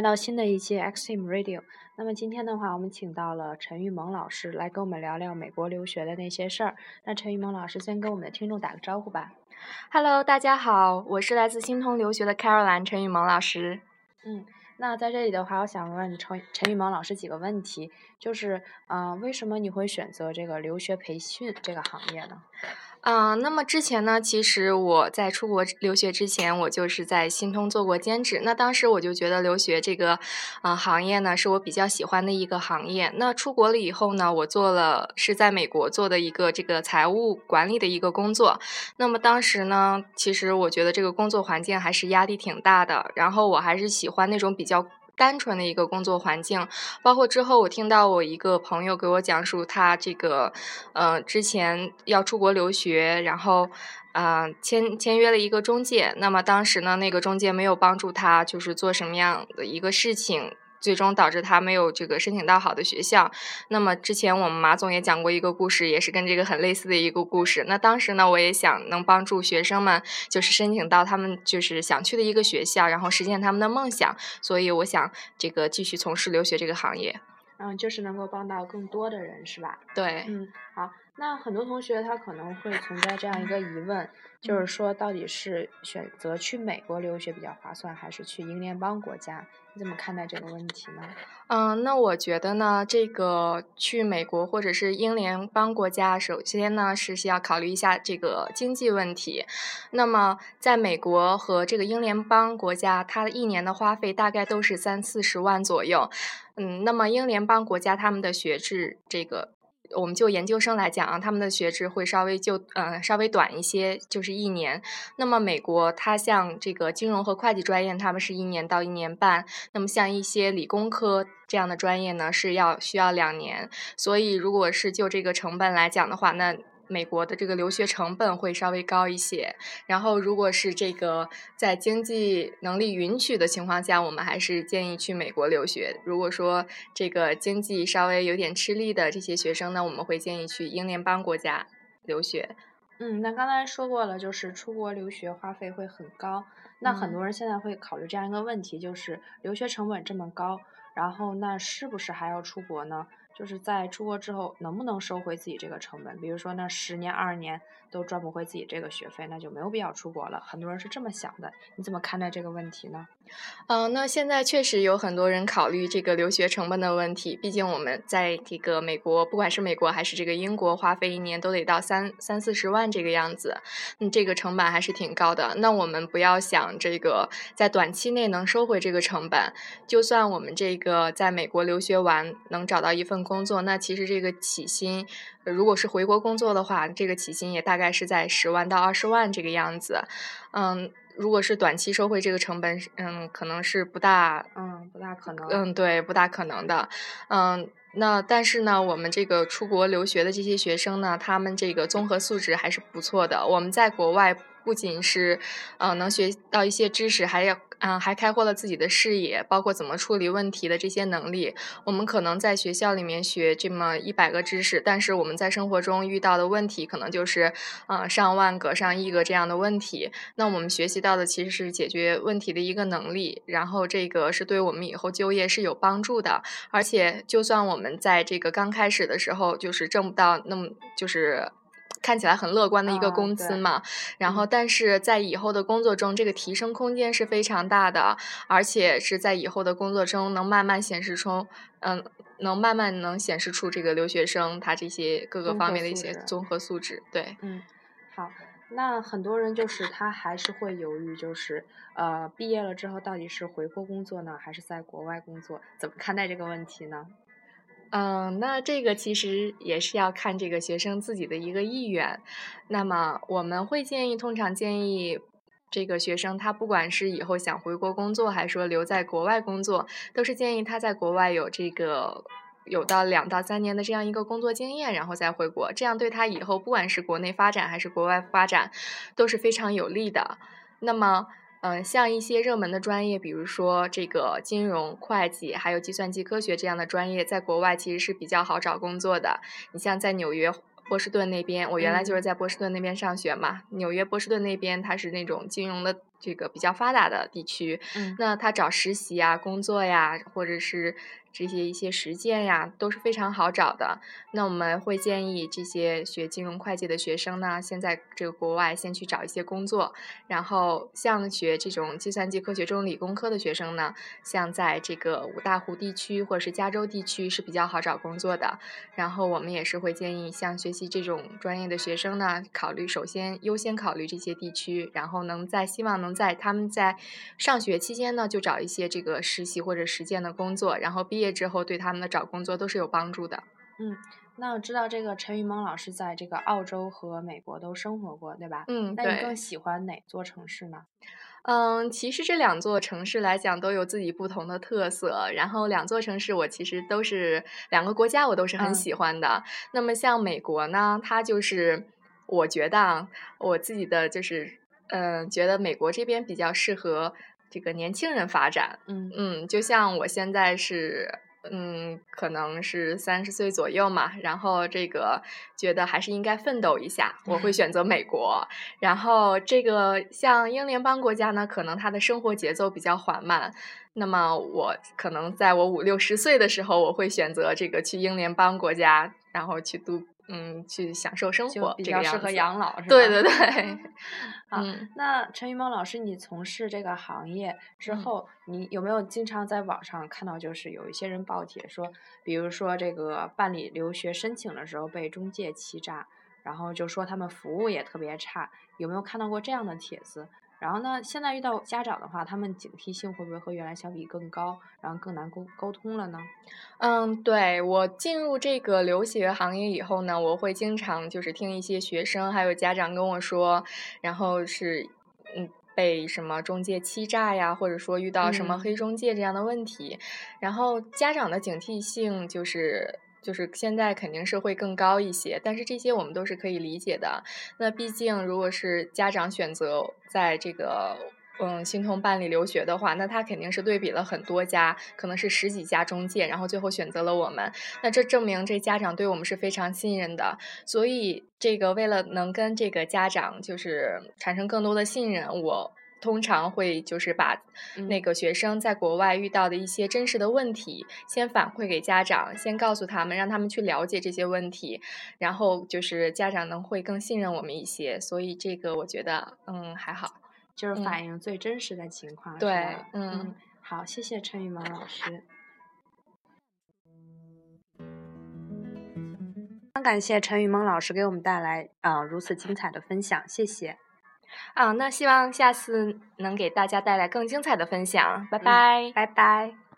来到新的一期 X Team Radio。那么今天的话，我们请到了陈玉萌老师来跟我们聊聊美国留学的那些事儿。那陈玉萌老师先跟我们的听众打个招呼吧。Hello，大家好，我是来自新通留学的 Caroline 陈玉萌老师。嗯，那在这里的话，我想问陈陈玉萌老师几个问题，就是嗯，为什么你会选择这个留学培训这个行业呢？嗯，那么之前呢，其实我在出国留学之前，我就是在新通做过兼职。那当时我就觉得留学这个啊行业呢，是我比较喜欢的一个行业。那出国了以后呢，我做了是在美国做的一个这个财务管理的一个工作。那么当时呢，其实我觉得这个工作环境还是压力挺大的，然后我还是喜欢那种比较。单纯的一个工作环境，包括之后我听到我一个朋友给我讲述他这个，呃，之前要出国留学，然后，呃，签签约了一个中介，那么当时呢，那个中介没有帮助他，就是做什么样的一个事情。最终导致他没有这个申请到好的学校。那么之前我们马总也讲过一个故事，也是跟这个很类似的一个故事。那当时呢，我也想能帮助学生们，就是申请到他们就是想去的一个学校，然后实现他们的梦想。所以我想这个继续从事留学这个行业。嗯，就是能够帮到更多的人，是吧？对。嗯，好。那很多同学他可能会存在这样一个疑问，就是说到底是选择去美国留学比较划算，还是去英联邦国家？你怎么看待这个问题呢？嗯，那我觉得呢，这个去美国或者是英联邦国家，首先呢是需要考虑一下这个经济问题。那么在美国和这个英联邦国家，它一年的花费大概都是三四十万左右。嗯，那么英联邦国家他们的学制这个。我们就研究生来讲啊，他们的学制会稍微就呃稍微短一些，就是一年。那么美国它像这个金融和会计专业，他们是一年到一年半。那么像一些理工科这样的专业呢，是要需要两年。所以如果是就这个成本来讲的话，那。美国的这个留学成本会稍微高一些，然后如果是这个在经济能力允许的情况下，我们还是建议去美国留学。如果说这个经济稍微有点吃力的这些学生呢，我们会建议去英联邦国家留学。嗯，那刚才说过了，就是出国留学花费会很高。那很多人现在会考虑这样一个问题，就是留学成本这么高，然后那是不是还要出国呢？就是在出国之后能不能收回自己这个成本？比如说那十年、二十年都赚不回自己这个学费，那就没有必要出国了。很多人是这么想的，你怎么看待这个问题呢？嗯，那现在确实有很多人考虑这个留学成本的问题。毕竟我们在这个美国，不管是美国还是这个英国，花费一年都得到三三四十万这个样子，嗯，这个成本还是挺高的。那我们不要想这个在短期内能收回这个成本，就算我们这个在美国留学完能找到一份工。工作那其实这个起薪，如果是回国工作的话，这个起薪也大概是在十万到二十万这个样子。嗯，如果是短期收回这个成本，嗯，可能是不大，嗯，不大可能。嗯，对，不大可能的。嗯，那但是呢，我们这个出国留学的这些学生呢，他们这个综合素质还是不错的。我们在国外不仅是，呃，能学到一些知识，还要。嗯，还开阔了自己的视野，包括怎么处理问题的这些能力。我们可能在学校里面学这么一百个知识，但是我们在生活中遇到的问题可能就是，呃，上万个、上亿个这样的问题。那我们学习到的其实是解决问题的一个能力，然后这个是对我们以后就业是有帮助的。而且，就算我们在这个刚开始的时候就是挣不到那么就是。看起来很乐观的一个工资嘛，然后但是在以后的工作中，这个提升空间是非常大的，而且是在以后的工作中能慢慢显示出，嗯，能慢慢能显示出这个留学生他这些各个方面的一些综合素质。对，嗯，好，那很多人就是他还是会犹豫，就是呃，毕业了之后到底是回国工作呢，还是在国外工作？怎么看待这个问题呢？嗯，那这个其实也是要看这个学生自己的一个意愿。那么我们会建议，通常建议这个学生，他不管是以后想回国工作，还是说留在国外工作，都是建议他在国外有这个有到两到三年的这样一个工作经验，然后再回国，这样对他以后不管是国内发展还是国外发展都是非常有利的。那么。嗯，像一些热门的专业，比如说这个金融、会计，还有计算机科学这样的专业，在国外其实是比较好找工作的。你像在纽约、波士顿那边，我原来就是在波士顿那边上学嘛。纽约、波士顿那边，它是那种金融的这个比较发达的地区，嗯那他找实习啊、工作呀，或者是这些一些实践呀，都是非常好找的。那我们会建议这些学金融会计的学生呢，先在这个国外先去找一些工作，然后像学这种计算机科学这种理工科的学生呢，像在这个五大湖地区或者是加州地区是比较好找工作的。然后我们也是会建议像学习这种专业的学生呢，考虑首先优先考虑这些地区，然后能在希望能在他们在上学期间呢，就找一些这个实习或者实践的工作，然后毕业之后对他们的找工作都是有帮助的。嗯，那我知道这个陈雨萌老师在这个澳洲和美国都生活过，对吧？嗯，那你更。喜欢哪座城市呢？嗯，其实这两座城市来讲都有自己不同的特色，然后两座城市我其实都是两个国家我都是很嗯喜欢的。那么像美国呢，它就是我觉得啊，我自己的就是，嗯、觉得美国这边比较适合这个年轻人发展。嗯嗯，就像我现在是，嗯，可能是三十岁左右嘛，然后这个觉得还是应该奋斗一下，我会选择美国。然后这个像英联邦国家呢，可能他的生活节奏比较缓慢。那么我可能在我五六十岁的时候，我会选择这个去英联邦国家，然后去度，嗯，去享受生活，比较适合。养老，是吧？对对对，好嗯。那陈玉萌老师，你从事这个行业之嗯后，你有没有经常在网上看到，就是有一些人爆帖说，比如说这个办理留学申请的时候被中介欺诈，然后就说他们服务也特别差，有没有看到过这样的帖子？然后呢，现在遇到家长的话，他们警惕性会不会和原来相比更高，然后更难沟沟通了呢？嗯，对，我进入这个留学行业以后呢，我会经常就是听一些学生还有家长跟我说，然后是嗯被什么中介欺诈呀，或者说遇到什么嗯黑中介这样的问题，然后家长的警惕性就是。就是现在肯定是会更高一些，但是这些我们都是可以理解的。那毕竟，如果是家长选择在这个嗯新通办理留学的话，那他肯定是对比了很多家，可能是十几家中介，然后最后选择了我们。那这证明这家长对我们是非常信任的。所以，这个为了能跟这个家长就是产生更多的信任，我。通常会就是把那嗯个学生在国外遇到的一些真实的问题，先反馈给家长，先告诉他们，让他们去了解这些问题，然后就是家长能会更信任我们一些，所以这个我觉得嗯还好。就是嗯反映最真实的情况，是对吧？嗯好，谢谢陈雨萌老师。非常感谢陈雨萌老师给我们带来啊、呃如此精彩的分享，谢谢。啊，那希望下次能给大家带来更精彩的分享，拜嗯拜。拜拜。